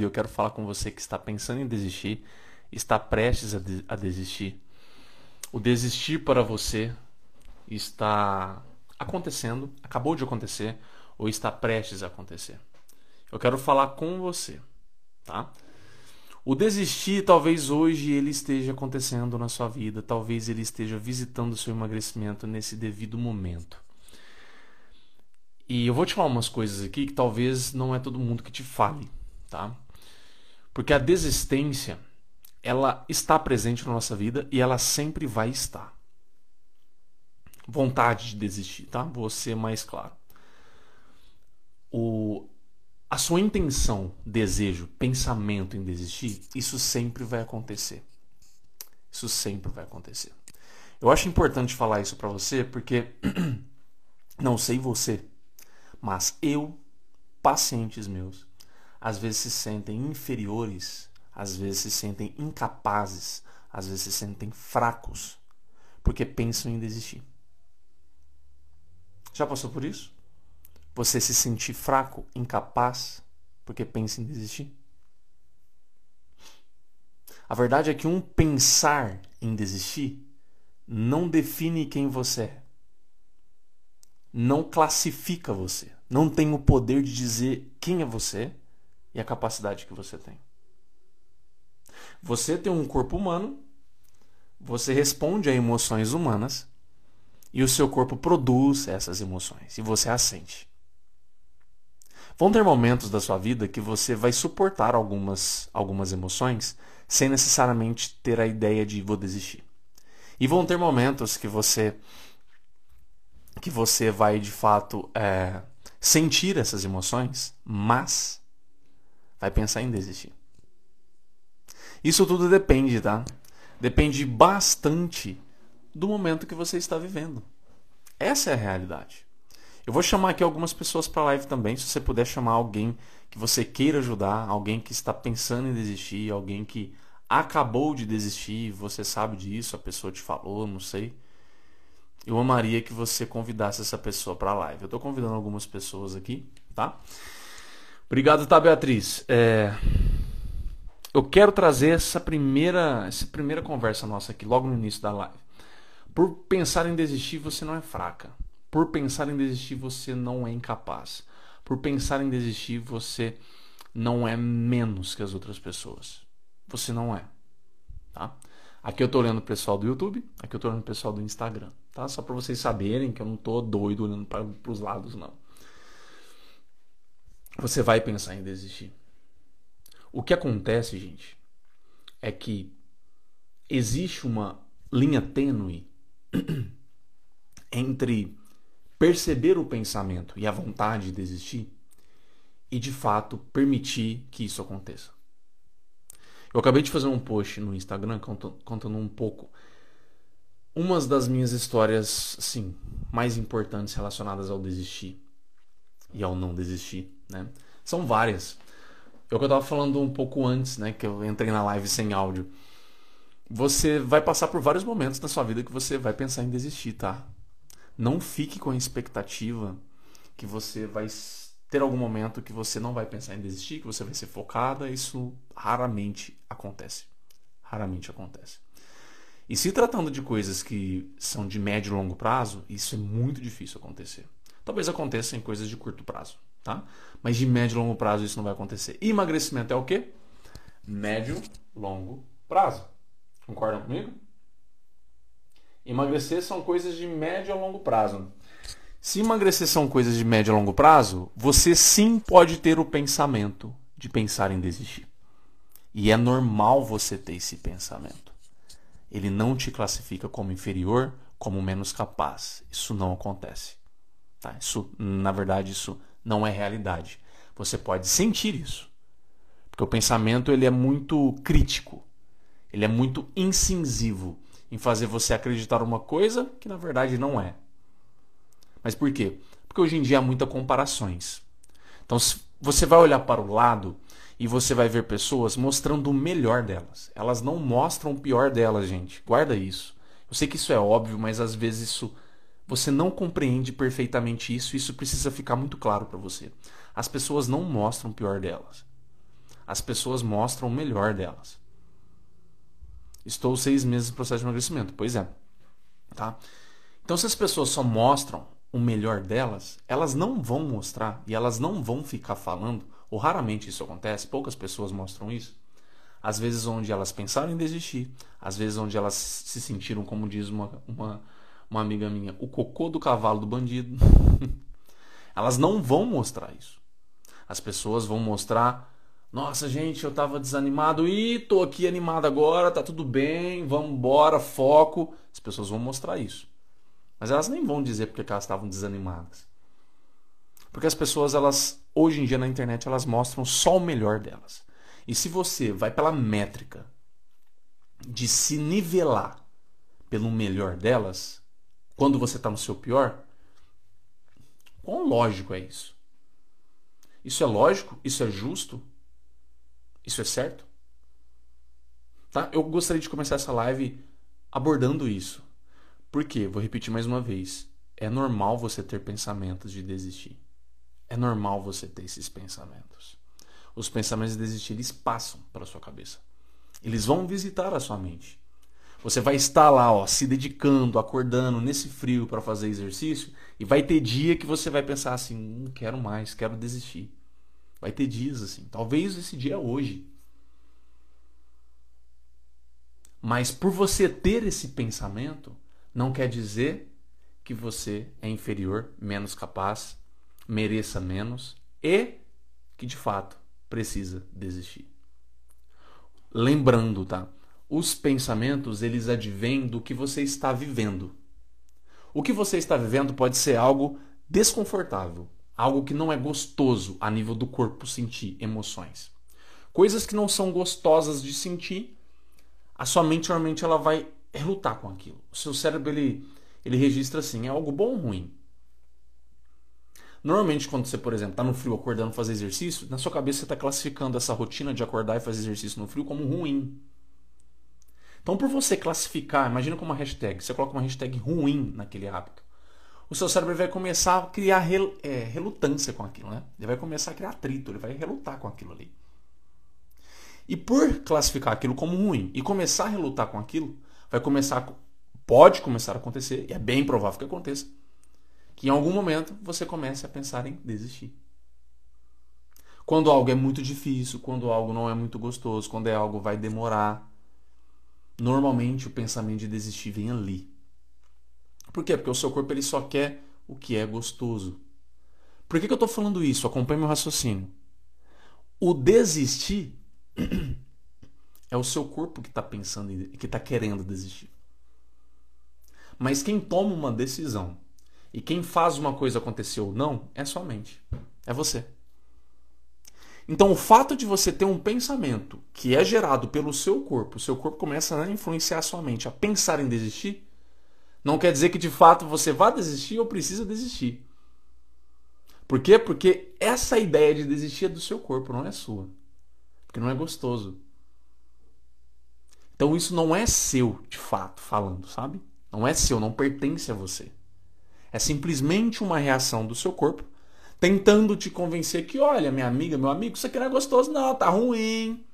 E eu quero falar com você que está pensando em desistir, está prestes a, de a desistir. O desistir para você está acontecendo, acabou de acontecer ou está prestes a acontecer. Eu quero falar com você, tá? O desistir, talvez hoje ele esteja acontecendo na sua vida, talvez ele esteja visitando o seu emagrecimento nesse devido momento. E eu vou te falar umas coisas aqui que talvez não é todo mundo que te fale, tá? Porque a desistência, ela está presente na nossa vida e ela sempre vai estar. Vontade de desistir, tá? Vou ser mais claro. O, a sua intenção, desejo, pensamento em desistir, isso sempre vai acontecer. Isso sempre vai acontecer. Eu acho importante falar isso para você porque não sei você, mas eu, pacientes meus, às vezes se sentem inferiores, às vezes se sentem incapazes, às vezes se sentem fracos, porque pensam em desistir. Já passou por isso? Você se sentir fraco, incapaz, porque pensa em desistir? A verdade é que um pensar em desistir não define quem você é. Não classifica você. Não tem o poder de dizer quem é você e a capacidade que você tem. Você tem um corpo humano, você responde a emoções humanas e o seu corpo produz essas emoções e você as sente. Vão ter momentos da sua vida que você vai suportar algumas, algumas emoções sem necessariamente ter a ideia de vou desistir. E vão ter momentos que você que você vai de fato é, sentir essas emoções, mas vai pensar em desistir. Isso tudo depende, tá? Depende bastante do momento que você está vivendo. Essa é a realidade. Eu vou chamar aqui algumas pessoas para a live também, se você puder chamar alguém que você queira ajudar, alguém que está pensando em desistir, alguém que acabou de desistir, você sabe disso, a pessoa te falou, não sei. Eu amaria que você convidasse essa pessoa para a live. Eu estou convidando algumas pessoas aqui, tá? Obrigado, tá, Beatriz? É... Eu quero trazer essa primeira, essa primeira conversa nossa aqui, logo no início da live. Por pensar em desistir, você não é fraca. Por pensar em desistir, você não é incapaz. Por pensar em desistir, você não é menos que as outras pessoas. Você não é. Tá? Aqui eu tô olhando o pessoal do YouTube, aqui eu tô olhando o pessoal do Instagram, tá? Só para vocês saberem que eu não tô doido olhando para os lados não. Você vai pensar em desistir. O que acontece, gente, é que existe uma linha tênue entre perceber o pensamento e a vontade de desistir e de fato permitir que isso aconteça. Eu acabei de fazer um post no Instagram contando um pouco umas das minhas histórias, assim, mais importantes relacionadas ao desistir e ao não desistir, né? São várias. Eu que eu tava falando um pouco antes, né, que eu entrei na live sem áudio você vai passar por vários momentos na sua vida que você vai pensar em desistir, tá? Não fique com a expectativa que você vai ter algum momento que você não vai pensar em desistir, que você vai ser focada. Isso raramente acontece. Raramente acontece. E se tratando de coisas que são de médio e longo prazo, isso é muito difícil acontecer. Talvez aconteça em coisas de curto prazo, tá? Mas de médio e longo prazo isso não vai acontecer. E emagrecimento é o quê? Médio, longo prazo. Concordam comigo? Emagrecer são coisas de médio a longo prazo. Se emagrecer são coisas de médio a longo prazo, você sim pode ter o pensamento de pensar em desistir. E é normal você ter esse pensamento. Ele não te classifica como inferior, como menos capaz. Isso não acontece. Tá? Isso, na verdade, isso não é realidade. Você pode sentir isso. Porque o pensamento ele é muito crítico. Ele é muito incisivo em fazer você acreditar uma coisa que na verdade não é. Mas por quê? Porque hoje em dia há muitas comparações. Então você vai olhar para o lado e você vai ver pessoas mostrando o melhor delas. Elas não mostram o pior delas, gente. Guarda isso. Eu sei que isso é óbvio, mas às vezes isso você não compreende perfeitamente isso, isso precisa ficar muito claro para você. As pessoas não mostram o pior delas. as pessoas mostram o melhor delas. Estou seis meses no processo de emagrecimento. Pois é. Tá? Então, se as pessoas só mostram o melhor delas, elas não vão mostrar e elas não vão ficar falando, ou raramente isso acontece, poucas pessoas mostram isso. Às vezes onde elas pensaram em desistir, às vezes onde elas se sentiram, como diz uma, uma, uma amiga minha, o cocô do cavalo do bandido. elas não vão mostrar isso. As pessoas vão mostrar nossa, gente, eu tava desanimado e tô aqui animado agora, tá tudo bem, vamos embora, foco. As pessoas vão mostrar isso. Mas elas nem vão dizer porque elas estavam desanimadas. Porque as pessoas, elas, hoje em dia na internet, elas mostram só o melhor delas. E se você vai pela métrica de se nivelar pelo melhor delas, quando você está no seu pior, quão lógico é isso? Isso é lógico? Isso é justo? Isso é certo? Tá? Eu gostaria de começar essa live abordando isso. Por quê? Vou repetir mais uma vez. É normal você ter pensamentos de desistir. É normal você ter esses pensamentos. Os pensamentos de desistir, eles passam pela sua cabeça. Eles vão visitar a sua mente. Você vai estar lá, ó, se dedicando, acordando nesse frio para fazer exercício, e vai ter dia que você vai pensar assim, não quero mais, quero desistir. Vai ter dias assim. Talvez esse dia é hoje. Mas por você ter esse pensamento, não quer dizer que você é inferior, menos capaz, mereça menos e que de fato precisa desistir. Lembrando, tá? Os pensamentos, eles advêm do que você está vivendo. O que você está vivendo pode ser algo desconfortável, algo que não é gostoso a nível do corpo sentir emoções. Coisas que não são gostosas de sentir, a sua mente normalmente ela vai relutar com aquilo. O seu cérebro ele, ele registra assim, é algo bom ou ruim? Normalmente, quando você, por exemplo, está no frio acordando fazer exercício, na sua cabeça você está classificando essa rotina de acordar e fazer exercício no frio como ruim. Então, por você classificar, imagina como uma hashtag, você coloca uma hashtag ruim naquele hábito o seu cérebro vai começar a criar rel, é, relutância com aquilo, né? Ele vai começar a criar atrito, ele vai relutar com aquilo ali. E por classificar aquilo como ruim e começar a relutar com aquilo, vai começar, pode começar a acontecer, e é bem provável que aconteça, que em algum momento você comece a pensar em desistir. Quando algo é muito difícil, quando algo não é muito gostoso, quando é algo vai demorar, normalmente o pensamento de desistir vem ali. Por quê? Porque o seu corpo ele só quer o que é gostoso. Por que, que eu estou falando isso? Acompanhe meu raciocínio. O desistir é o seu corpo que está pensando, que está querendo desistir. Mas quem toma uma decisão e quem faz uma coisa acontecer ou não é sua mente. É você. Então, o fato de você ter um pensamento que é gerado pelo seu corpo, o seu corpo começa a influenciar a sua mente a pensar em desistir, não quer dizer que de fato você vá desistir ou precisa desistir. Por quê? Porque essa ideia de desistir é do seu corpo, não é sua. Porque não é gostoso. Então isso não é seu, de fato, falando, sabe? Não é seu, não pertence a você. É simplesmente uma reação do seu corpo tentando te convencer que, olha, minha amiga, meu amigo, isso aqui não é gostoso, não, tá ruim.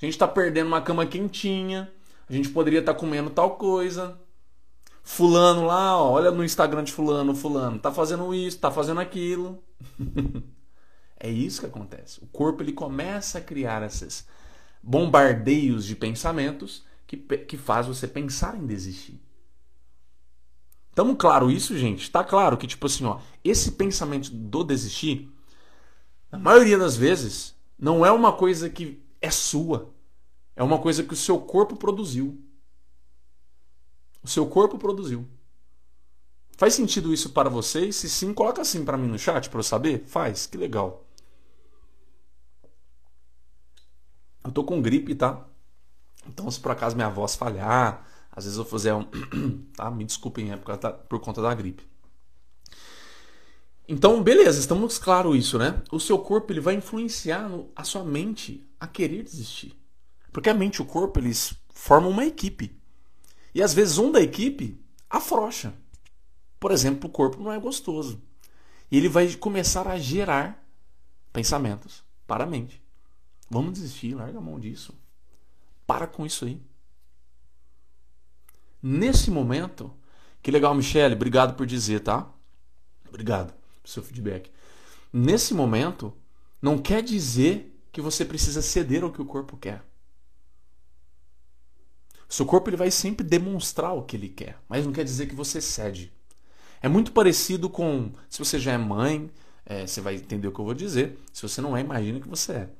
A gente tá perdendo uma cama quentinha, a gente poderia estar tá comendo tal coisa, Fulano lá, ó, olha no Instagram de fulano, fulano, tá fazendo isso, tá fazendo aquilo. é isso que acontece. O corpo ele começa a criar esses bombardeios de pensamentos que, que faz você pensar em desistir. Tamo claro isso, gente? Tá claro que, tipo assim, ó, esse pensamento do desistir, na maioria das vezes, não é uma coisa que é sua. É uma coisa que o seu corpo produziu. O seu corpo produziu. Faz sentido isso para vocês? Se sim, coloca assim para mim no chat para eu saber. Faz, que legal. Eu tô com gripe, tá? Então, se por acaso minha voz falhar, às vezes eu fizer um. tá? Me desculpem, é por, da, por conta da gripe. Então, beleza, estamos claro isso, né? O seu corpo ele vai influenciar a sua mente a querer desistir. Porque a mente e o corpo eles formam uma equipe. E às vezes um da equipe afrouxa. Por exemplo, o corpo não é gostoso. E ele vai começar a gerar pensamentos para a mente. Vamos desistir, larga a mão disso. Para com isso aí. Nesse momento, que legal, Michele, obrigado por dizer, tá? Obrigado pelo seu feedback. Nesse momento, não quer dizer que você precisa ceder ao que o corpo quer. Seu corpo ele vai sempre demonstrar o que ele quer, mas não quer dizer que você cede. É muito parecido com se você já é mãe, é, você vai entender o que eu vou dizer. Se você não é, imagina que você é.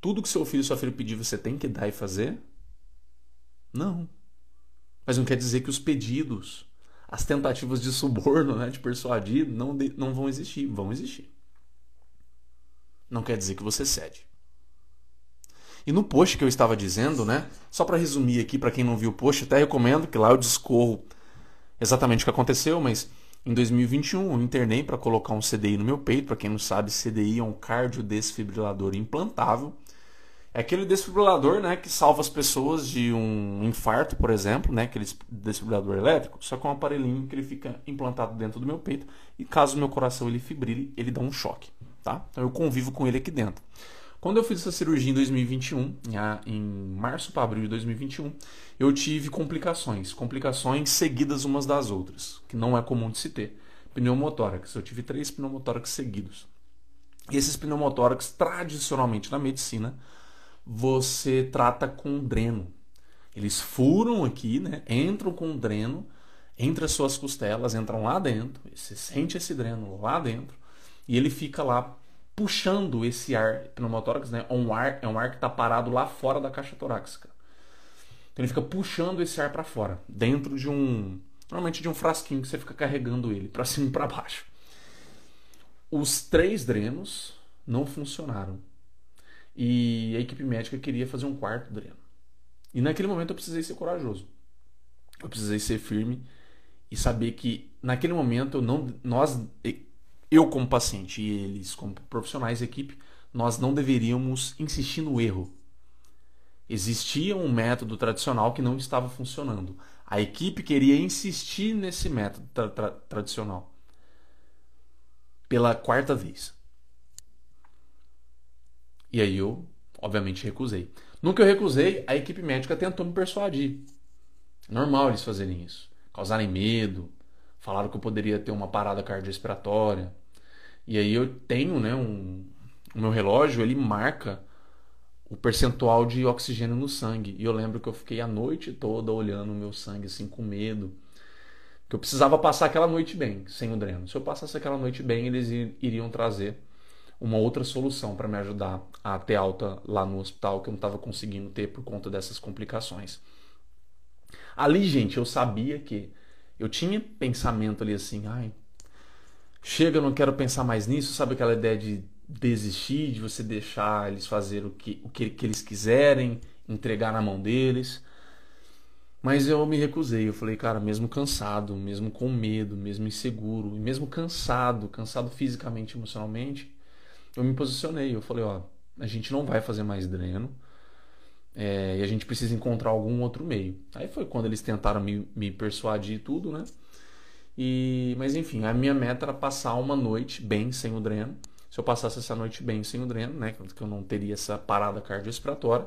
Tudo que seu filho ou sua filha pedir, você tem que dar e fazer? Não. Mas não quer dizer que os pedidos, as tentativas de suborno, né, de persuadir, não, de, não vão existir. Vão existir. Não quer dizer que você cede. E no post que eu estava dizendo, né? Só para resumir aqui, para quem não viu o post, até recomendo que lá eu discorro exatamente o que aconteceu, mas em 2021 eu internei para colocar um CDI no meu peito. Para quem não sabe, CDI é um cardiodesfibrilador implantável. É aquele desfibrilador né, que salva as pessoas de um infarto, por exemplo, né, aquele desfibrilador elétrico, só com um aparelhinho que ele fica implantado dentro do meu peito e caso o meu coração ele fibrile, ele dá um choque. Tá? Então eu convivo com ele aqui dentro. Quando eu fiz essa cirurgia em 2021, em março para abril de 2021, eu tive complicações, complicações seguidas umas das outras, que não é comum de se ter. Pneumotórax, eu tive três pneumotórax seguidos. E esses pneumotórax, tradicionalmente na medicina, você trata com dreno. Eles furam aqui, né? entram com dreno entre as suas costelas, entram lá dentro, você sente esse dreno lá dentro, e ele fica lá puxando esse ar pneumotórax, né? É um ar, é um ar que está parado lá fora da caixa torácica. Então ele fica puxando esse ar para fora, dentro de um, normalmente de um frasquinho que você fica carregando ele para cima e para baixo. Os três drenos não funcionaram. E a equipe médica queria fazer um quarto dreno. E naquele momento eu precisei ser corajoso. Eu precisei ser firme e saber que naquele momento não, nós eu como paciente e eles como profissionais da equipe, nós não deveríamos insistir no erro. Existia um método tradicional que não estava funcionando. A equipe queria insistir nesse método tra tra tradicional pela quarta vez. E aí eu, obviamente, recusei. Que eu recusei, a equipe médica tentou me persuadir. Normal eles fazerem isso. Causarem medo, Falaram que eu poderia ter uma parada cardiorrespiratória. E aí eu tenho, né, um, o meu relógio, ele marca o percentual de oxigênio no sangue. E eu lembro que eu fiquei a noite toda olhando o meu sangue assim com medo. Que eu precisava passar aquela noite bem, sem o dreno. Se eu passasse aquela noite bem, eles iriam trazer uma outra solução para me ajudar a ter alta lá no hospital que eu não estava conseguindo ter por conta dessas complicações. Ali, gente, eu sabia que eu tinha pensamento ali assim, ai, chega, eu não quero pensar mais nisso, sabe aquela ideia de desistir, de você deixar eles fazer o que, o que, que eles quiserem, entregar na mão deles. Mas eu me recusei, eu falei, cara, mesmo cansado, mesmo com medo, mesmo inseguro, mesmo cansado, cansado fisicamente, emocionalmente, eu me posicionei, eu falei, ó, a gente não vai fazer mais dreno, é, e a gente precisa encontrar algum outro meio. Aí foi quando eles tentaram me, me persuadir tudo, né? E, mas enfim, a minha meta era passar uma noite bem sem o dreno. Se eu passasse essa noite bem sem o dreno, né? Que eu não teria essa parada cardiorrespiratória,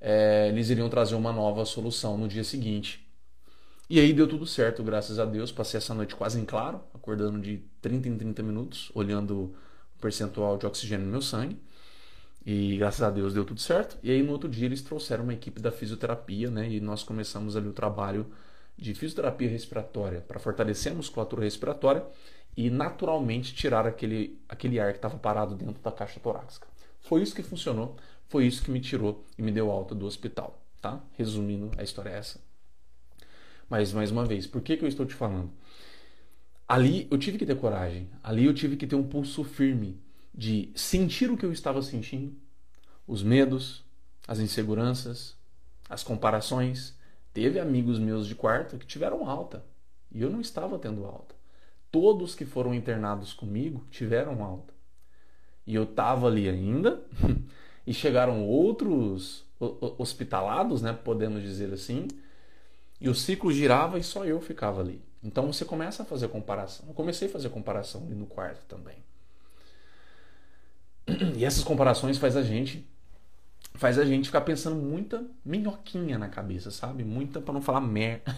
é, eles iriam trazer uma nova solução no dia seguinte. E aí deu tudo certo, graças a Deus. Passei essa noite quase em claro, acordando de 30 em 30 minutos, olhando percentual de oxigênio no meu sangue. E graças a Deus deu tudo certo. E aí no outro dia eles trouxeram uma equipe da fisioterapia, né? E nós começamos ali o trabalho de fisioterapia respiratória para fortalecer a musculatura respiratória e naturalmente tirar aquele, aquele ar que estava parado dentro da caixa torácica. Foi isso que funcionou, foi isso que me tirou e me deu alta do hospital, tá? Resumindo, a história é essa. Mas mais uma vez, por que, que eu estou te falando? Ali eu tive que ter coragem, ali eu tive que ter um pulso firme de sentir o que eu estava sentindo, os medos, as inseguranças, as comparações. Teve amigos meus de quarto que tiveram alta e eu não estava tendo alta. Todos que foram internados comigo tiveram alta. E eu estava ali ainda e chegaram outros hospitalados, né, podemos dizer assim, e o ciclo girava e só eu ficava ali. Então você começa a fazer comparação. Eu comecei a fazer comparação ali no quarto também. E essas comparações faz a gente faz a gente ficar pensando muita minhoquinha na cabeça, sabe? Muita para não falar merda.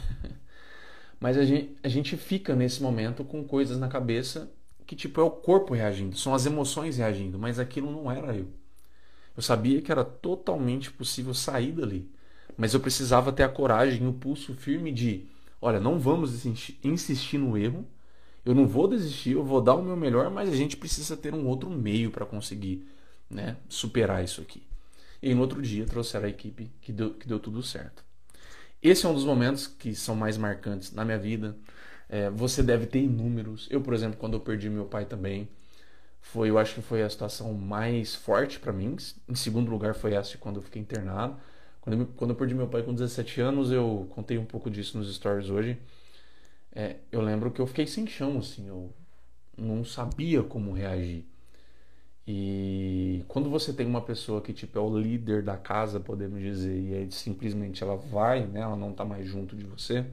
Mas a gente, a gente fica nesse momento com coisas na cabeça que tipo é o corpo reagindo, são as emoções reagindo, mas aquilo não era eu. Eu sabia que era totalmente possível sair dali, mas eu precisava ter a coragem, o pulso firme de, olha, não vamos insistir no erro, eu não vou desistir, eu vou dar o meu melhor, mas a gente precisa ter um outro meio para conseguir né, superar isso aqui. E no outro dia trouxeram a equipe que deu, que deu tudo certo. Esse é um dos momentos que são mais marcantes na minha vida. É, você deve ter inúmeros. Eu, por exemplo, quando eu perdi meu pai também, foi, eu acho que foi a situação mais forte para mim. Em segundo lugar foi essa quando eu fiquei internado. Quando eu, quando eu perdi meu pai com 17 anos, eu contei um pouco disso nos stories hoje. É, eu lembro que eu fiquei sem chão, assim, eu não sabia como reagir. E quando você tem uma pessoa que tipo é o líder da casa, podemos dizer, e aí simplesmente ela vai, né, ela não está mais junto de você,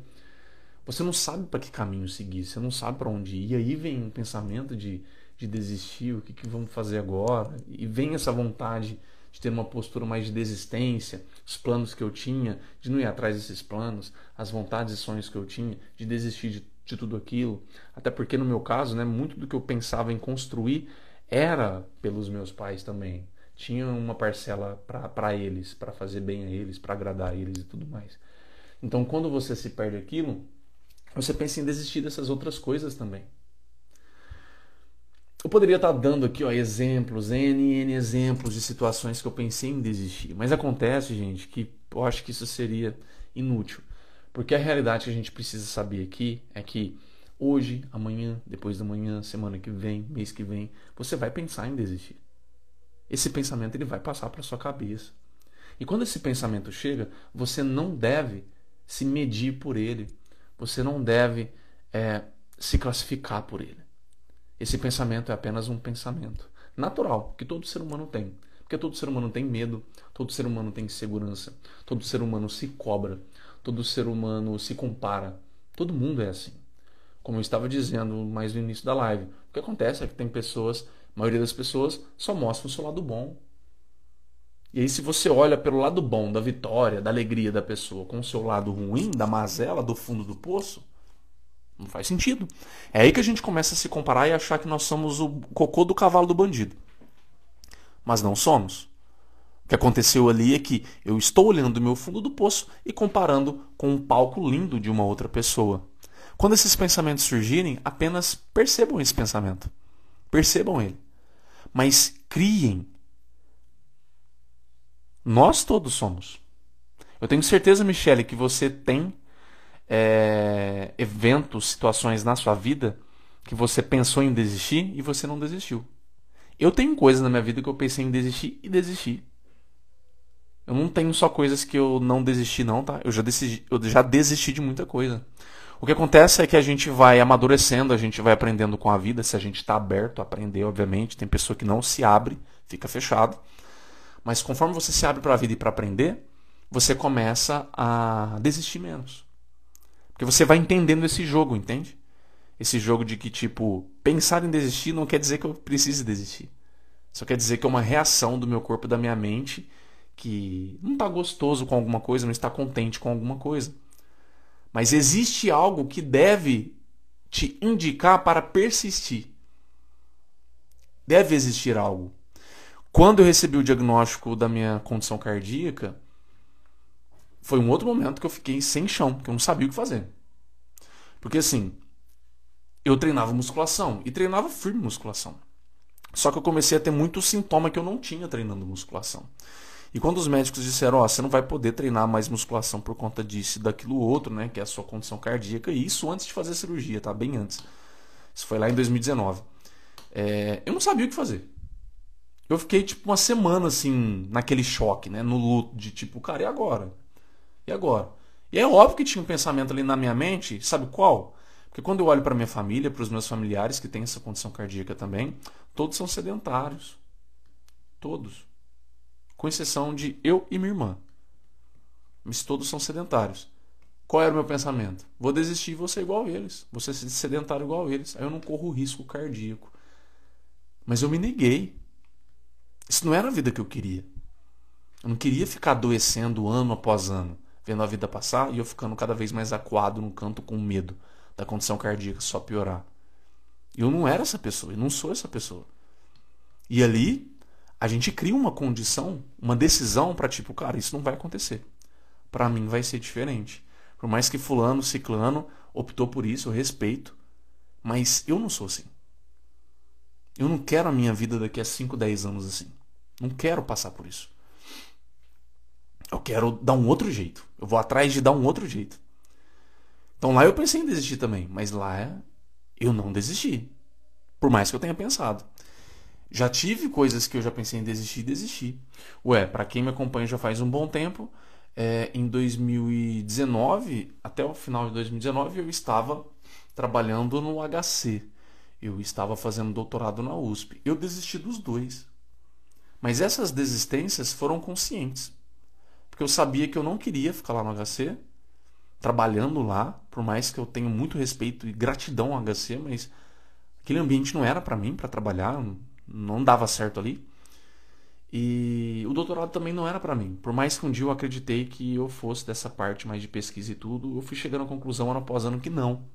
você não sabe para que caminho seguir, você não sabe para onde ir. E aí vem um pensamento de, de desistir, o que, que vamos fazer agora? E vem essa vontade de ter uma postura mais de desistência, os planos que eu tinha, de não ir atrás desses planos, as vontades e sonhos que eu tinha, de desistir de, de tudo aquilo. Até porque no meu caso, né, muito do que eu pensava em construir era pelos meus pais também. Tinha uma parcela para eles, para fazer bem a eles, para agradar a eles e tudo mais. Então, quando você se perde aquilo, você pensa em desistir dessas outras coisas também. Eu poderia estar dando aqui ó, exemplos, N, N exemplos de situações que eu pensei em desistir. Mas acontece, gente, que eu acho que isso seria inútil. Porque a realidade que a gente precisa saber aqui é que hoje, amanhã, depois da manhã, semana que vem, mês que vem, você vai pensar em desistir. Esse pensamento ele vai passar para sua cabeça. E quando esse pensamento chega, você não deve se medir por ele. Você não deve é, se classificar por ele. Esse pensamento é apenas um pensamento natural que todo ser humano tem. Porque todo ser humano tem medo, todo ser humano tem insegurança, todo ser humano se cobra, todo ser humano se compara. Todo mundo é assim como eu estava dizendo mais no início da live. O que acontece é que tem pessoas, a maioria das pessoas só mostra o seu lado bom. E aí, se você olha pelo lado bom da vitória, da alegria da pessoa, com o seu lado ruim, da mazela, do fundo do poço, não faz sentido. É aí que a gente começa a se comparar e achar que nós somos o cocô do cavalo do bandido. Mas não somos. O que aconteceu ali é que eu estou olhando o meu fundo do poço e comparando com um palco lindo de uma outra pessoa. Quando esses pensamentos surgirem, apenas percebam esse pensamento. Percebam ele. Mas criem. Nós todos somos. Eu tenho certeza, Michele, que você tem é, eventos, situações na sua vida que você pensou em desistir e você não desistiu. Eu tenho coisas na minha vida que eu pensei em desistir e desisti. Eu não tenho só coisas que eu não desisti, não, tá? Eu já, decidi, eu já desisti de muita coisa. O que acontece é que a gente vai amadurecendo, a gente vai aprendendo com a vida, se a gente está aberto a aprender, obviamente. Tem pessoa que não se abre, fica fechado. Mas conforme você se abre para a vida e para aprender, você começa a desistir menos. Porque você vai entendendo esse jogo, entende? Esse jogo de que, tipo, pensar em desistir não quer dizer que eu precise desistir. Só quer dizer que é uma reação do meu corpo e da minha mente que não está gostoso com alguma coisa, não está contente com alguma coisa. Mas existe algo que deve te indicar para persistir. Deve existir algo. Quando eu recebi o diagnóstico da minha condição cardíaca, foi um outro momento que eu fiquei sem chão, que eu não sabia o que fazer. Porque assim, eu treinava musculação e treinava firme musculação. Só que eu comecei a ter muito sintoma que eu não tinha treinando musculação. E quando os médicos disseram, ó, oh, você não vai poder treinar mais musculação por conta disso e daquilo outro, né, que é a sua condição cardíaca, e isso antes de fazer a cirurgia, tá? Bem antes. Isso foi lá em 2019. É, eu não sabia o que fazer. Eu fiquei tipo uma semana assim, naquele choque, né, no luto de tipo, cara, e agora? E agora? E é óbvio que tinha um pensamento ali na minha mente, sabe qual? Porque quando eu olho para minha família, para os meus familiares que têm essa condição cardíaca também, todos são sedentários. Todos com exceção de eu e minha irmã. Mas todos são sedentários. Qual era o meu pensamento? Vou desistir e vou ser igual a eles. Vou ser sedentário igual a eles. Aí eu não corro risco cardíaco. Mas eu me neguei. Isso não era a vida que eu queria. Eu não queria ficar adoecendo ano após ano, vendo a vida passar e eu ficando cada vez mais acuado no canto com medo da condição cardíaca só piorar. Eu não era essa pessoa, eu não sou essa pessoa. E ali a gente cria uma condição, uma decisão para tipo, cara, isso não vai acontecer. Para mim vai ser diferente. Por mais que fulano, ciclano optou por isso, eu respeito, mas eu não sou assim. Eu não quero a minha vida daqui a 5, 10 anos assim. Não quero passar por isso. Eu quero dar um outro jeito. Eu vou atrás de dar um outro jeito. Então lá eu pensei em desistir também, mas lá eu não desisti. Por mais que eu tenha pensado. Já tive coisas que eu já pensei em desistir e desisti. Ué, para quem me acompanha já faz um bom tempo, é, em 2019, até o final de 2019, eu estava trabalhando no HC. Eu estava fazendo doutorado na USP. Eu desisti dos dois. Mas essas desistências foram conscientes. Porque eu sabia que eu não queria ficar lá no HC, trabalhando lá, por mais que eu tenha muito respeito e gratidão ao HC, mas aquele ambiente não era para mim, para trabalhar, não dava certo ali. E o doutorado também não era para mim. Por mais que um dia eu acreditei que eu fosse dessa parte mais de pesquisa e tudo, eu fui chegando à conclusão ano após ano que não.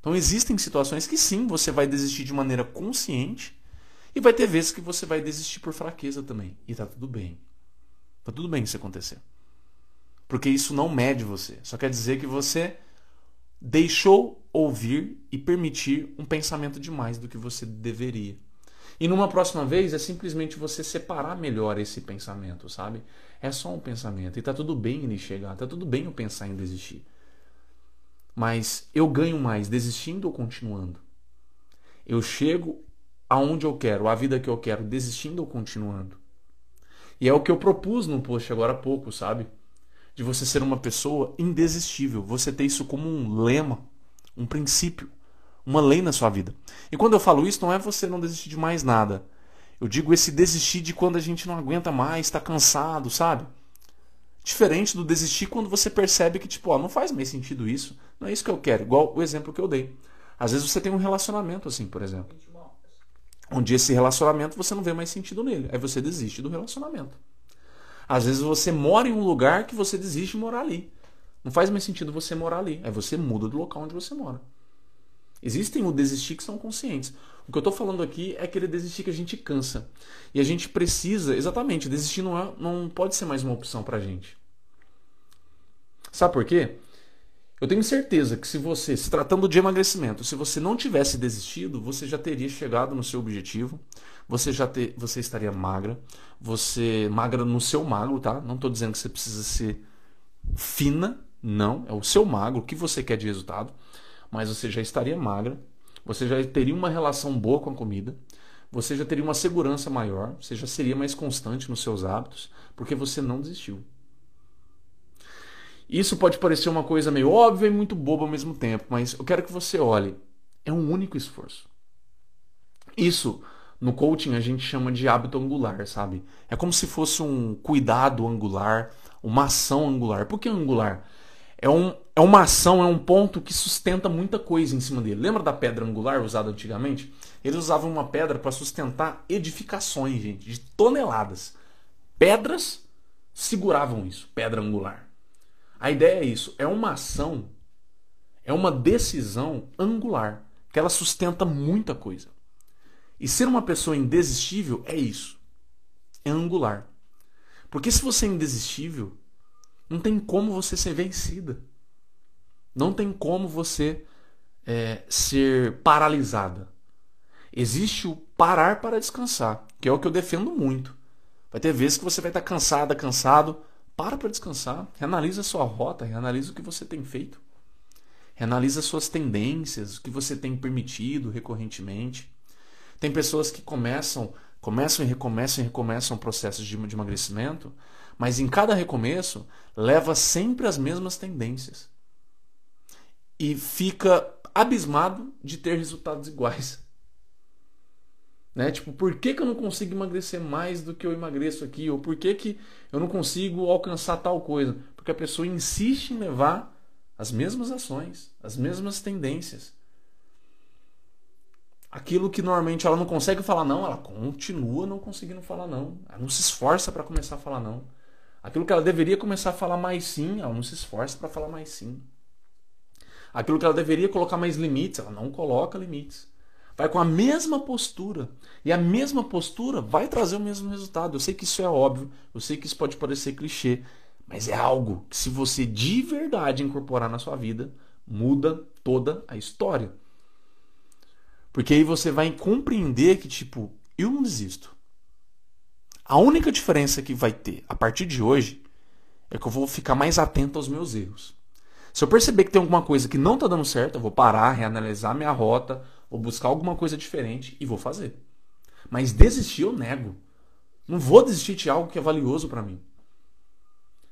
Então existem situações que sim, você vai desistir de maneira consciente e vai ter vezes que você vai desistir por fraqueza também. E tá tudo bem. Tá tudo bem isso acontecer. Porque isso não mede você. Só quer dizer que você deixou ouvir e permitir um pensamento demais do que você deveria. E numa próxima vez é simplesmente você separar melhor esse pensamento, sabe? É só um pensamento e tá tudo bem ele chegar, tá tudo bem eu pensar em desistir. Mas eu ganho mais desistindo ou continuando? Eu chego aonde eu quero, a vida que eu quero, desistindo ou continuando? E é o que eu propus no post agora há pouco, sabe? De você ser uma pessoa indesistível, você ter isso como um lema, um princípio, uma lei na sua vida. E quando eu falo isso, não é você não desistir de mais nada. Eu digo esse desistir de quando a gente não aguenta mais, está cansado, sabe? Diferente do desistir quando você percebe que, tipo, ó, não faz mais sentido isso. Não é isso que eu quero. Igual o exemplo que eu dei. Às vezes você tem um relacionamento assim, por exemplo. Onde esse relacionamento você não vê mais sentido nele. Aí você desiste do relacionamento. Às vezes você mora em um lugar que você desiste de morar ali. Não faz mais sentido você morar ali. Aí você muda do local onde você mora. Existem o desistir que são conscientes. O que eu estou falando aqui é aquele desistir que a gente cansa. E a gente precisa, exatamente, desistir não, é, não pode ser mais uma opção para a gente. Sabe por quê? Eu tenho certeza que se você, se tratando de emagrecimento, se você não tivesse desistido, você já teria chegado no seu objetivo, você já ter, você estaria magra, você magra no seu magro, tá? Não estou dizendo que você precisa ser fina, não, é o seu magro, o que você quer de resultado, mas você já estaria magra, você já teria uma relação boa com a comida, você já teria uma segurança maior, você já seria mais constante nos seus hábitos, porque você não desistiu. Isso pode parecer uma coisa meio óbvia e muito boba ao mesmo tempo, mas eu quero que você olhe. É um único esforço. Isso, no coaching, a gente chama de hábito angular, sabe? É como se fosse um cuidado angular, uma ação angular. Por que angular? É, um, é uma ação, é um ponto que sustenta muita coisa em cima dele. Lembra da pedra angular usada antigamente? Eles usavam uma pedra para sustentar edificações, gente, de toneladas. Pedras seguravam isso, pedra angular. A ideia é isso, é uma ação, é uma decisão angular, que ela sustenta muita coisa. E ser uma pessoa indesistível é isso. É angular. Porque se você é indesistível, não tem como você ser vencida. Não tem como você é, ser paralisada. Existe o parar para descansar, que é o que eu defendo muito. Vai ter vezes que você vai estar cansada, cansado, para para descansar, reanalisa a sua rota, reanalisa o que você tem feito. Reanalisa suas tendências, o que você tem permitido recorrentemente. Tem pessoas que começam, começam e recomeçam e recomeçam processos de, de emagrecimento, mas em cada recomeço leva sempre as mesmas tendências. E fica abismado de ter resultados iguais. Né? Tipo, por que, que eu não consigo emagrecer mais do que eu emagreço aqui? Ou por que, que eu não consigo alcançar tal coisa? Porque a pessoa insiste em levar as mesmas ações, as mesmas tendências. Aquilo que normalmente ela não consegue falar não, ela continua não conseguindo falar não. Ela não se esforça para começar a falar não. Aquilo que ela deveria começar a falar mais sim, ela não se esforça para falar mais sim. Aquilo que ela deveria colocar mais limites, ela não coloca limites. Vai com a mesma postura. E a mesma postura vai trazer o mesmo resultado. Eu sei que isso é óbvio, eu sei que isso pode parecer clichê, mas é algo que, se você de verdade incorporar na sua vida, muda toda a história. Porque aí você vai compreender que, tipo, eu não desisto. A única diferença que vai ter a partir de hoje é que eu vou ficar mais atento aos meus erros. Se eu perceber que tem alguma coisa que não está dando certo, eu vou parar, reanalisar minha rota, vou buscar alguma coisa diferente e vou fazer. Mas desistir eu nego. Não vou desistir de algo que é valioso para mim.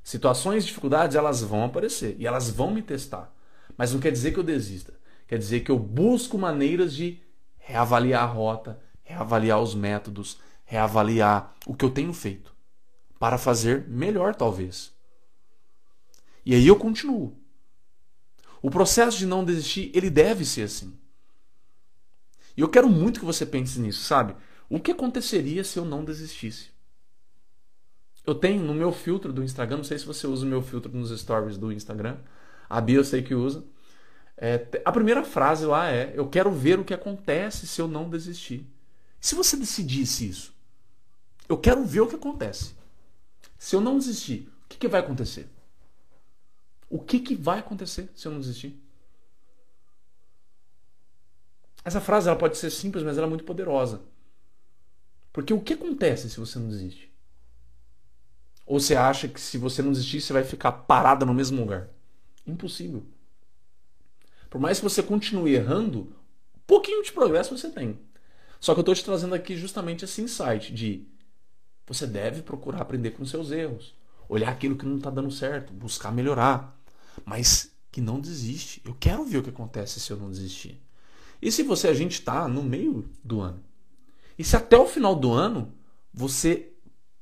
Situações, dificuldades, elas vão aparecer e elas vão me testar. Mas não quer dizer que eu desista. Quer dizer que eu busco maneiras de reavaliar a rota, reavaliar os métodos, reavaliar o que eu tenho feito para fazer melhor, talvez. E aí eu continuo. O processo de não desistir, ele deve ser assim. E eu quero muito que você pense nisso, sabe? O que aconteceria se eu não desistisse? Eu tenho no meu filtro do Instagram, não sei se você usa o meu filtro nos stories do Instagram. A Bia eu sei que usa. É, a primeira frase lá é: Eu quero ver o que acontece se eu não desistir. Se você decidisse isso, eu quero ver o que acontece. Se eu não desistir, o que, que vai acontecer? O que, que vai acontecer se eu não desistir? Essa frase ela pode ser simples, mas ela é muito poderosa. Porque o que acontece se você não desiste? Ou você acha que se você não desistir, você vai ficar parada no mesmo lugar? Impossível. Por mais que você continue errando, pouquinho de progresso você tem. Só que eu estou te trazendo aqui justamente esse insight de você deve procurar aprender com seus erros, olhar aquilo que não está dando certo, buscar melhorar, mas que não desiste. Eu quero ver o que acontece se eu não desistir. E se você a gente está no meio do ano? E se até o final do ano você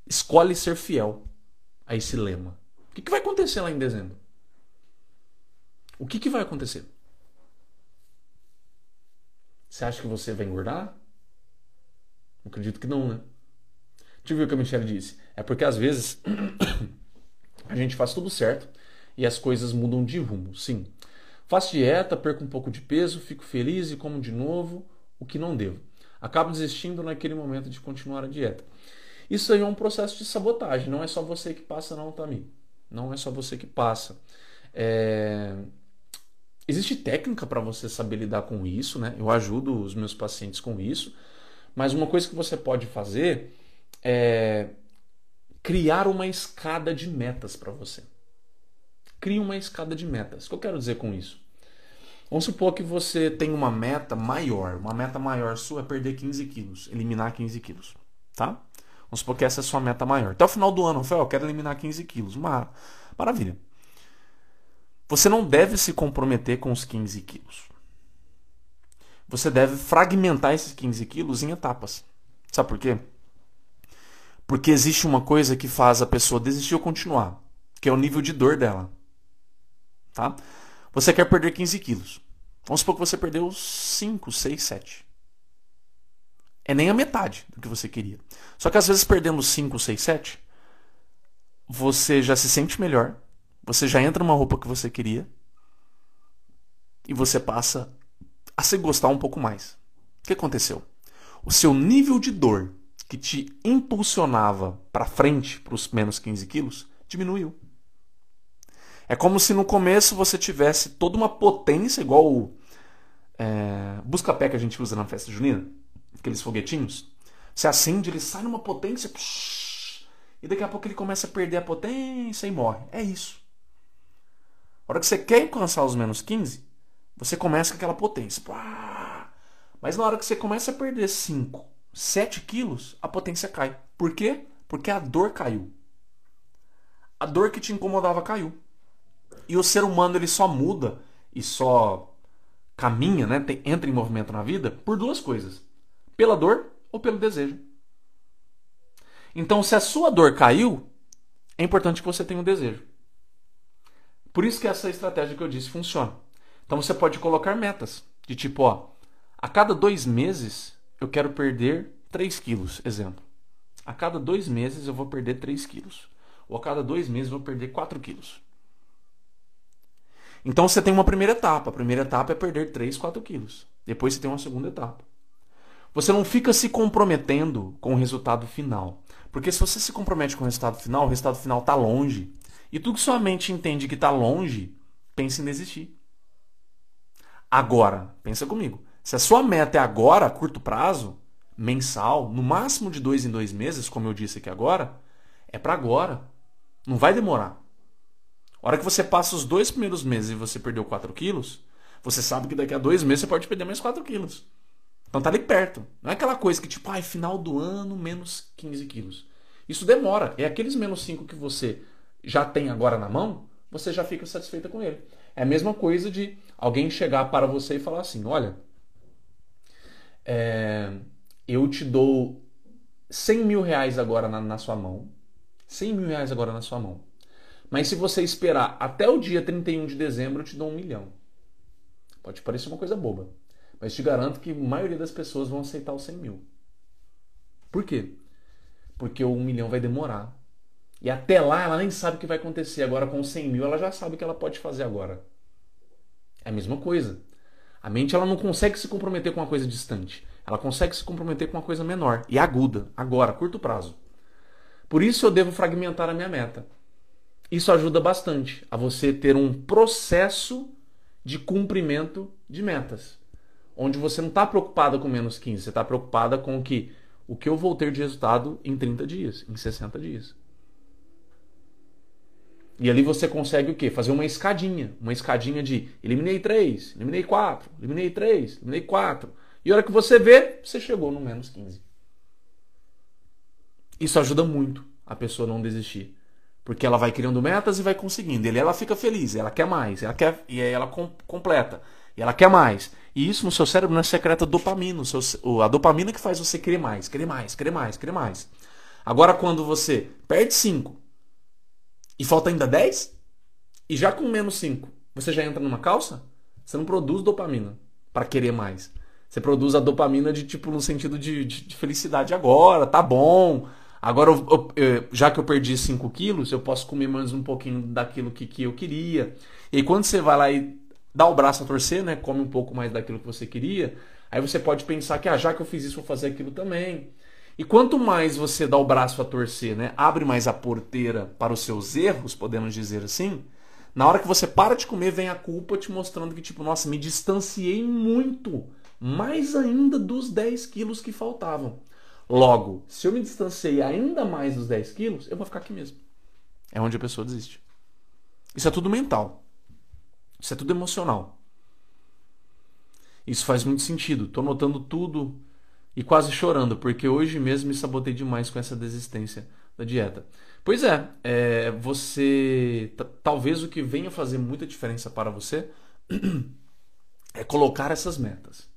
escolhe ser fiel a esse lema? O que, que vai acontecer lá em dezembro? O que, que vai acontecer? Você acha que você vai engordar? Acredito que não, né? Deixa eu ver o que a Michelle disse. É porque às vezes a gente faz tudo certo e as coisas mudam de rumo. Sim. Faço dieta, perco um pouco de peso, fico feliz e como de novo o que não devo. Acabo desistindo naquele momento de continuar a dieta. Isso aí é um processo de sabotagem. Não é só você que passa, não, Tami. Não é só você que passa. É... Existe técnica para você saber lidar com isso, né? Eu ajudo os meus pacientes com isso. Mas uma coisa que você pode fazer é criar uma escada de metas para você. Crie uma escada de metas. O que eu quero dizer com isso? Vamos supor que você tem uma meta maior. Uma meta maior sua é perder 15 quilos, eliminar 15 quilos. Tá? Vamos supor que essa é a sua meta maior. Até o final do ano, Rafael, eu quero eliminar 15 quilos. Maravilha. Você não deve se comprometer com os 15 quilos. Você deve fragmentar esses 15 quilos em etapas. Sabe por quê? Porque existe uma coisa que faz a pessoa desistir ou continuar, que é o nível de dor dela. Tá? Você quer perder 15 quilos. Vamos supor que você perdeu 5, 6, 7. É nem a metade do que você queria. Só que às vezes perdendo 5, 6, 7, você já se sente melhor, você já entra numa roupa que você queria e você passa a se gostar um pouco mais. O que aconteceu? O seu nível de dor que te impulsionava para frente, para os menos 15 quilos, diminuiu. É como se no começo você tivesse toda uma potência, igual o é, busca-pé que a gente usa na festa junina, aqueles foguetinhos. Você acende, ele sai numa potência, e daqui a pouco ele começa a perder a potência e morre. É isso. A hora que você quer alcançar os menos 15, você começa com aquela potência. Mas na hora que você começa a perder 5, 7 quilos, a potência cai. Por quê? Porque a dor caiu. A dor que te incomodava caiu. E o ser humano ele só muda e só caminha, né, entra em movimento na vida por duas coisas: pela dor ou pelo desejo. Então, se a sua dor caiu, é importante que você tenha um desejo. Por isso que essa estratégia que eu disse funciona. Então você pode colocar metas de tipo, ó, a cada dois meses eu quero perder 3 quilos, exemplo. A cada dois meses eu vou perder 3 quilos. ou a cada dois meses vou perder 4 quilos. Então você tem uma primeira etapa. A primeira etapa é perder 3, 4 quilos. Depois você tem uma segunda etapa. Você não fica se comprometendo com o resultado final. Porque se você se compromete com o resultado final, o resultado final está longe. E tudo que sua mente entende que está longe, pense em desistir. Agora, pensa comigo. Se a sua meta é agora, a curto prazo, mensal, no máximo de dois em dois meses, como eu disse aqui agora, é para agora. Não vai demorar. A hora que você passa os dois primeiros meses e você perdeu 4 quilos, você sabe que daqui a dois meses você pode perder mais 4 quilos. Então tá ali perto. Não é aquela coisa que tipo, ai, final do ano, menos 15 quilos. Isso demora. É aqueles menos 5 que você já tem agora na mão, você já fica satisfeita com ele. É a mesma coisa de alguém chegar para você e falar assim: olha, é, eu te dou 100 mil reais agora na, na sua mão. 100 mil reais agora na sua mão. Mas se você esperar até o dia 31 de dezembro, eu te dou um milhão. Pode parecer uma coisa boba. Mas te garanto que a maioria das pessoas vão aceitar os 100 mil. Por quê? Porque o um milhão vai demorar. E até lá ela nem sabe o que vai acontecer. Agora com 100 mil ela já sabe o que ela pode fazer agora. É a mesma coisa. A mente ela não consegue se comprometer com uma coisa distante. Ela consegue se comprometer com uma coisa menor e aguda, agora, curto prazo. Por isso eu devo fragmentar a minha meta. Isso ajuda bastante a você ter um processo de cumprimento de metas. Onde você não está preocupada com menos 15, você está preocupada com o que o que eu vou ter de resultado em 30 dias, em 60 dias. E ali você consegue o quê? Fazer uma escadinha. Uma escadinha de eliminei 3, eliminei 4, eliminei 3, eliminei 4. E a hora que você vê, você chegou no menos 15. Isso ajuda muito a pessoa não desistir. Porque ela vai criando metas e vai conseguindo. E ela fica feliz, ela quer mais, ela quer, e aí ela com, completa. E ela quer mais. E isso no seu cérebro não é secreta dopamina. O seu, a dopamina que faz você querer mais, querer mais, querer mais, querer mais. Agora, quando você perde 5 e falta ainda 10, e já com menos 5 você já entra numa calça, você não produz dopamina para querer mais. Você produz a dopamina de tipo no sentido de, de, de felicidade agora, tá bom. Agora, eu, eu, já que eu perdi 5 quilos, eu posso comer mais um pouquinho daquilo que, que eu queria. E quando você vai lá e dá o braço a torcer, né? Come um pouco mais daquilo que você queria. Aí você pode pensar que, ah, já que eu fiz isso, vou fazer aquilo também. E quanto mais você dá o braço a torcer, né, abre mais a porteira para os seus erros, podemos dizer assim, na hora que você para de comer, vem a culpa te mostrando que, tipo, nossa, me distanciei muito, mais ainda dos 10 quilos que faltavam. Logo, se eu me distanciei ainda mais dos 10 quilos, eu vou ficar aqui mesmo. É onde a pessoa desiste. Isso é tudo mental. Isso é tudo emocional. Isso faz muito sentido. Estou notando tudo e quase chorando, porque hoje mesmo me sabotei demais com essa desistência da dieta. Pois é, é você. Talvez o que venha fazer muita diferença para você é colocar essas metas.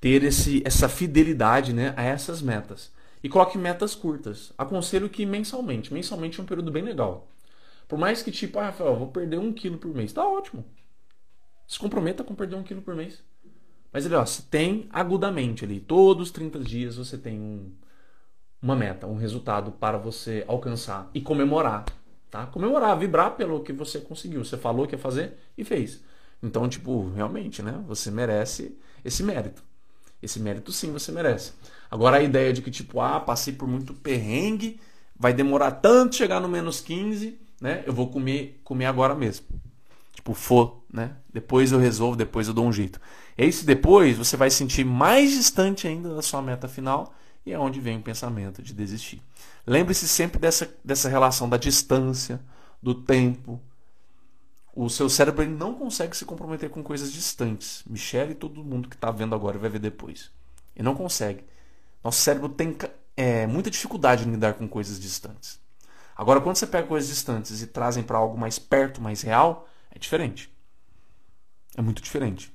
Ter esse, essa fidelidade né, a essas metas. E coloque metas curtas. Aconselho que mensalmente. Mensalmente é um período bem legal. Por mais que, tipo, ah, Rafael, vou perder um quilo por mês. Tá ótimo. Se comprometa com perder um quilo por mês. Mas ele, ó, você tem agudamente ali, todos os 30 dias você tem um, uma meta, um resultado para você alcançar e comemorar, tá? Comemorar, vibrar pelo que você conseguiu. Você falou que ia fazer e fez. Então, tipo, realmente, né? Você merece esse mérito. Esse mérito sim você merece. Agora a ideia de que, tipo, ah, passei por muito perrengue, vai demorar tanto chegar no menos 15, né? Eu vou comer, comer agora mesmo. Tipo, for, né? Depois eu resolvo, depois eu dou um jeito. Esse depois você vai sentir mais distante ainda da sua meta final e é onde vem o pensamento de desistir. Lembre-se sempre dessa, dessa relação da distância, do tempo. O seu cérebro ele não consegue se comprometer com coisas distantes. Michelle e todo mundo que está vendo agora vai ver depois. Ele não consegue. Nosso cérebro tem é, muita dificuldade em lidar com coisas distantes. Agora, quando você pega coisas distantes e trazem para algo mais perto, mais real, é diferente. É muito diferente.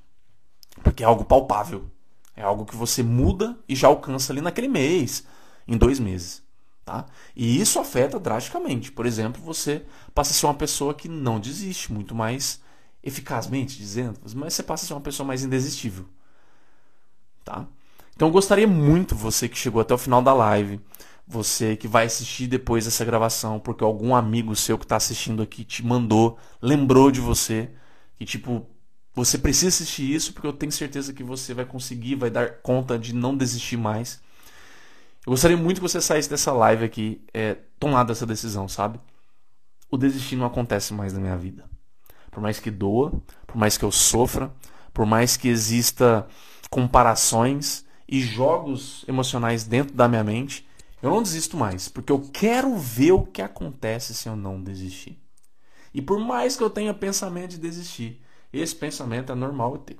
Porque é algo palpável. É algo que você muda e já alcança ali naquele mês, em dois meses. Tá? E isso afeta drasticamente. Por exemplo, você passa a ser uma pessoa que não desiste, muito mais eficazmente dizendo, mas você passa a ser uma pessoa mais indesistível. Tá? Então eu gostaria muito, você que chegou até o final da live, você que vai assistir depois dessa gravação, porque algum amigo seu que está assistindo aqui te mandou, lembrou de você, que tipo, você precisa assistir isso porque eu tenho certeza que você vai conseguir, vai dar conta de não desistir mais. Eu gostaria muito que você saísse dessa live aqui é, tomada essa decisão, sabe? O desistir não acontece mais na minha vida. Por mais que doa, por mais que eu sofra, por mais que exista comparações e jogos emocionais dentro da minha mente, eu não desisto mais, porque eu quero ver o que acontece se eu não desistir. E por mais que eu tenha pensamento de desistir, esse pensamento é normal eu ter.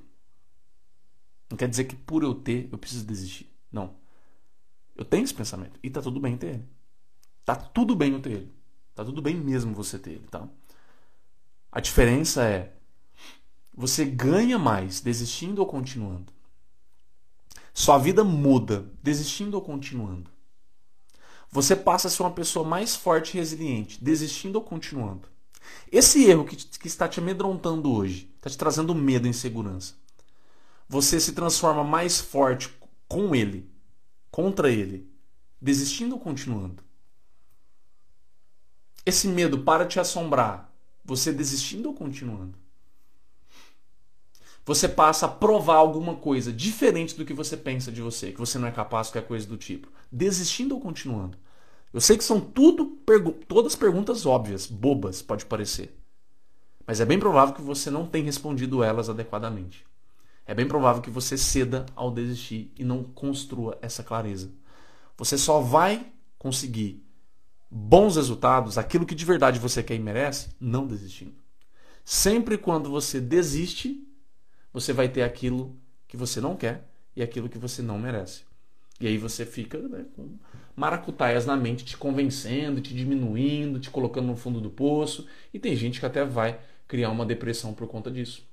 Não quer dizer que por eu ter, eu preciso desistir. Não. Eu tenho esse pensamento. E tá tudo bem ter ele. Tá tudo bem eu ter ele. Tá tudo bem mesmo você ter ele, tá? A diferença é você ganha mais desistindo ou continuando. Sua vida muda desistindo ou continuando. Você passa a ser uma pessoa mais forte e resiliente, desistindo ou continuando. Esse erro que, que está te amedrontando hoje, está te trazendo medo e insegurança. Você se transforma mais forte com ele, contra ele, desistindo ou continuando. Esse medo para te assombrar, você desistindo ou continuando você passa a provar alguma coisa diferente do que você pensa de você, que você não é capaz, qualquer coisa do tipo. Desistindo ou continuando? Eu sei que são tudo pergu todas perguntas óbvias, bobas, pode parecer. Mas é bem provável que você não tenha respondido elas adequadamente. É bem provável que você ceda ao desistir e não construa essa clareza. Você só vai conseguir bons resultados, aquilo que de verdade você quer e merece, não desistindo. Sempre quando você desiste, você vai ter aquilo que você não quer e aquilo que você não merece. E aí você fica né, com maracutaias na mente, te convencendo, te diminuindo, te colocando no fundo do poço. E tem gente que até vai criar uma depressão por conta disso.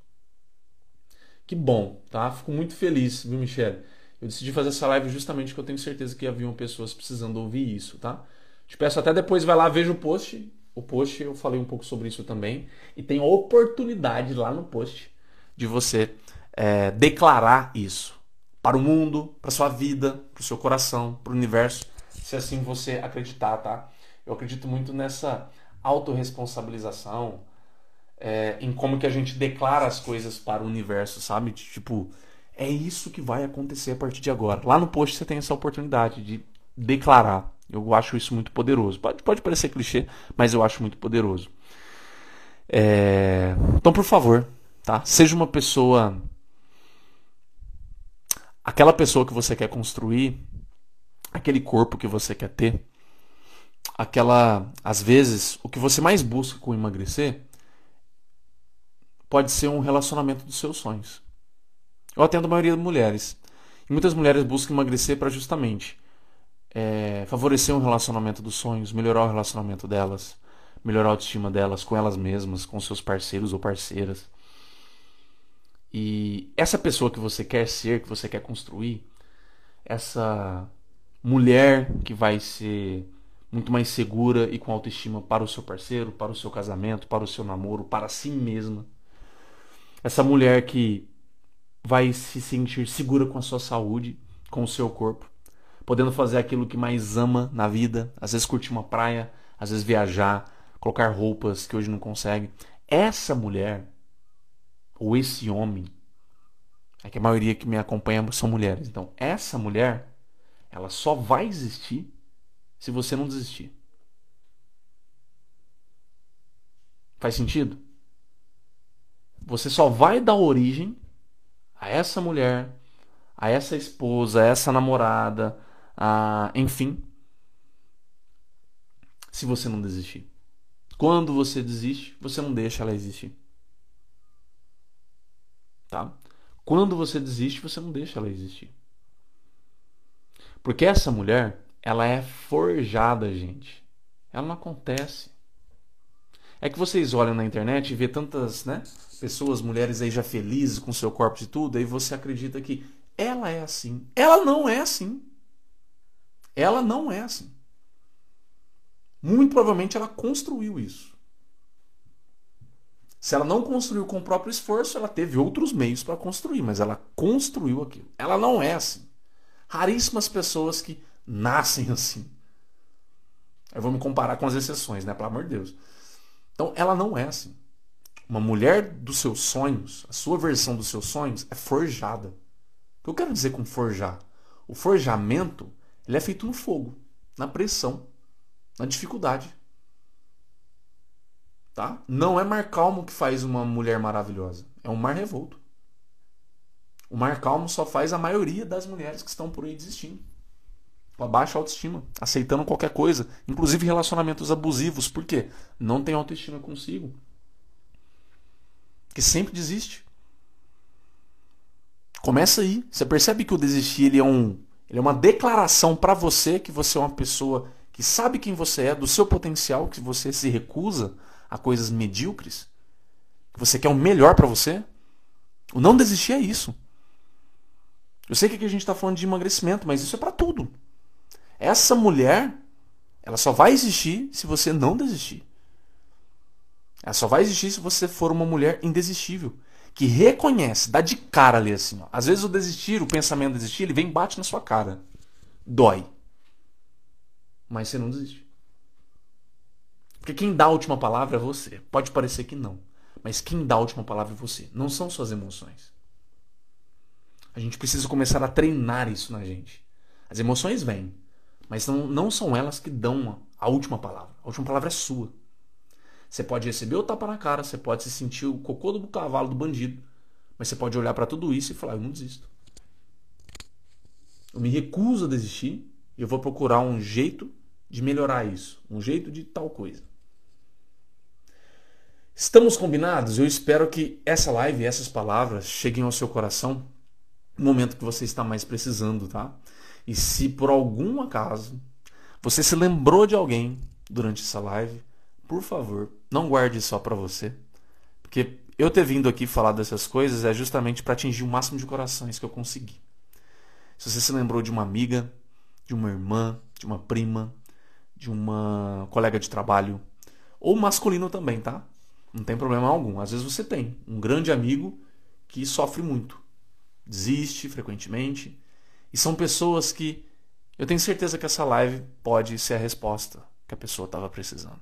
Que bom, tá? Fico muito feliz, viu, Michele? Eu decidi fazer essa live justamente porque eu tenho certeza que haviam pessoas precisando ouvir isso, tá? Te peço até depois, vai lá, veja o post. O post eu falei um pouco sobre isso também. E tem oportunidade lá no post de você é, declarar isso para o mundo, para sua vida, para o seu coração, para o universo, se assim você acreditar, tá? Eu acredito muito nessa autorresponsabilização, é, em como que a gente declara as coisas para o universo, sabe? Tipo, é isso que vai acontecer a partir de agora. Lá no post você tem essa oportunidade de declarar. Eu acho isso muito poderoso. Pode, pode parecer clichê, mas eu acho muito poderoso. É... Então, por favor, tá? Seja uma pessoa aquela pessoa que você quer construir, aquele corpo que você quer ter, aquela, às vezes, o que você mais busca com emagrecer pode ser um relacionamento dos seus sonhos. Eu atendo a maioria das mulheres. E muitas mulheres buscam emagrecer para justamente é, favorecer um relacionamento dos sonhos, melhorar o relacionamento delas, melhorar a autoestima delas com elas mesmas, com seus parceiros ou parceiras. E essa pessoa que você quer ser, que você quer construir, essa mulher que vai ser muito mais segura e com autoestima para o seu parceiro, para o seu casamento, para o seu namoro, para si mesma. Essa mulher que vai se sentir segura com a sua saúde, com o seu corpo, podendo fazer aquilo que mais ama na vida, às vezes curtir uma praia, às vezes viajar, colocar roupas que hoje não consegue. Essa mulher ou esse homem, é que a maioria que me acompanha são mulheres. Então, essa mulher, ela só vai existir se você não desistir. Faz sentido? Você só vai dar origem a essa mulher, a essa esposa, a essa namorada, a, enfim, se você não desistir. Quando você desiste, você não deixa ela existir. Tá? Quando você desiste, você não deixa ela existir. Porque essa mulher, ela é forjada, gente. Ela não acontece. É que vocês olham na internet e vê tantas, né, pessoas, mulheres aí já felizes com seu corpo e tudo, aí você acredita que ela é assim. Ela não é assim. Ela não é assim. Muito provavelmente ela construiu isso. Se ela não construiu com o próprio esforço, ela teve outros meios para construir, mas ela construiu aquilo. Ela não é assim. Raríssimas pessoas que nascem assim. Eu vou me comparar com as exceções, né? Pelo amor de Deus. Então, ela não é assim. Uma mulher dos seus sonhos, a sua versão dos seus sonhos, é forjada. O que eu quero dizer com forjar? O forjamento ele é feito no fogo, na pressão, na dificuldade. Tá? Não é mar calmo que faz uma mulher maravilhosa. É um mar revolto. O mar calmo só faz a maioria das mulheres que estão por aí desistindo. Com a baixa autoestima, aceitando qualquer coisa, inclusive relacionamentos abusivos. Por quê? Não tem autoestima consigo. Que sempre desiste. Começa aí. Você percebe que o desistir ele é, um, ele é uma declaração para você que você é uma pessoa que sabe quem você é, do seu potencial, que você se recusa a coisas medíocres, que você quer o melhor para você. O não desistir é isso. Eu sei que aqui a gente está falando de emagrecimento, mas isso é para tudo. Essa mulher, ela só vai existir se você não desistir. Ela só vai existir se você for uma mulher indesistível que reconhece, dá de cara ali assim. Ó. Às vezes o desistir, o pensamento de desistir, ele vem e bate na sua cara. Dói. Mas você não desiste. Porque quem dá a última palavra é você. Pode parecer que não. Mas quem dá a última palavra é você. Não são suas emoções. A gente precisa começar a treinar isso na gente. As emoções vêm. Mas não, não são elas que dão a última palavra. A última palavra é sua. Você pode receber o tapa na cara, você pode se sentir o cocô do cavalo do bandido, mas você pode olhar para tudo isso e falar: eu não desisto. Eu me recuso a desistir e eu vou procurar um jeito de melhorar isso, um jeito de tal coisa. Estamos combinados? Eu espero que essa live, essas palavras cheguem ao seu coração no momento que você está mais precisando, tá? E se por algum acaso você se lembrou de alguém durante essa live, por favor, não guarde só para você, porque eu ter vindo aqui falar dessas coisas é justamente para atingir o máximo de corações que eu consegui. Se você se lembrou de uma amiga, de uma irmã, de uma prima, de uma colega de trabalho, ou masculino também, tá? Não tem problema algum. Às vezes você tem um grande amigo que sofre muito, desiste frequentemente, e são pessoas que eu tenho certeza que essa live pode ser a resposta que a pessoa estava precisando.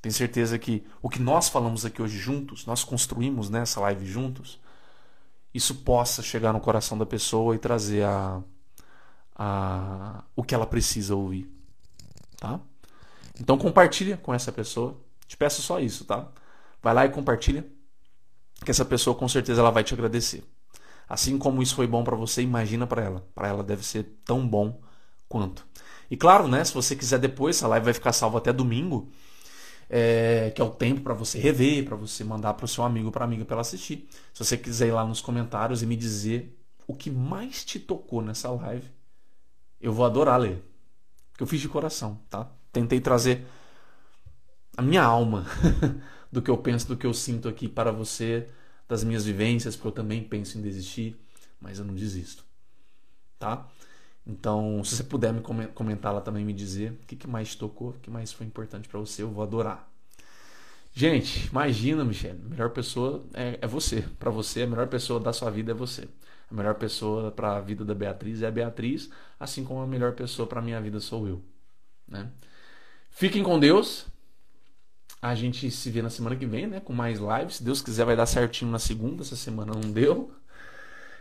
Tenho certeza que o que nós falamos aqui hoje juntos, nós construímos nessa live juntos, isso possa chegar no coração da pessoa e trazer a, a, o que ela precisa ouvir. Tá? Então compartilha com essa pessoa. Te peço só isso, tá? Vai lá e compartilha, que essa pessoa com certeza ela vai te agradecer. Assim como isso foi bom para você, imagina para ela. Para ela deve ser tão bom quanto. E claro, né, se você quiser depois, essa live vai ficar salva até domingo é, que é o tempo para você rever, para você mandar para o seu amigo, para amiga para ela assistir. Se você quiser ir lá nos comentários e me dizer o que mais te tocou nessa live, eu vou adorar ler. Porque eu fiz de coração, tá? Tentei trazer a minha alma do que eu penso, do que eu sinto aqui para você, das minhas vivências, porque eu também penso em desistir, mas eu não desisto, tá? Então, se você puder me comentar lá também, me dizer o que, que mais tocou, o que mais foi importante para você, eu vou adorar. Gente, imagina, Michelle, a melhor pessoa é, é você. Para você, a melhor pessoa da sua vida é você. A melhor pessoa para a vida da Beatriz é a Beatriz, assim como a melhor pessoa para a minha vida sou eu. Né? Fiquem com Deus. A gente se vê na semana que vem, né? Com mais lives. Se Deus quiser, vai dar certinho na segunda. Essa semana não deu.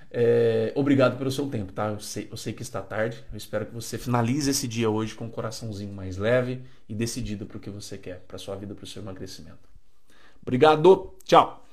É, obrigado pelo seu tempo, tá? Eu sei, eu sei que está tarde. Eu espero que você finalize esse dia hoje com um coraçãozinho mais leve e decidido para o que você quer, para sua vida, para o seu emagrecimento. Obrigado, tchau!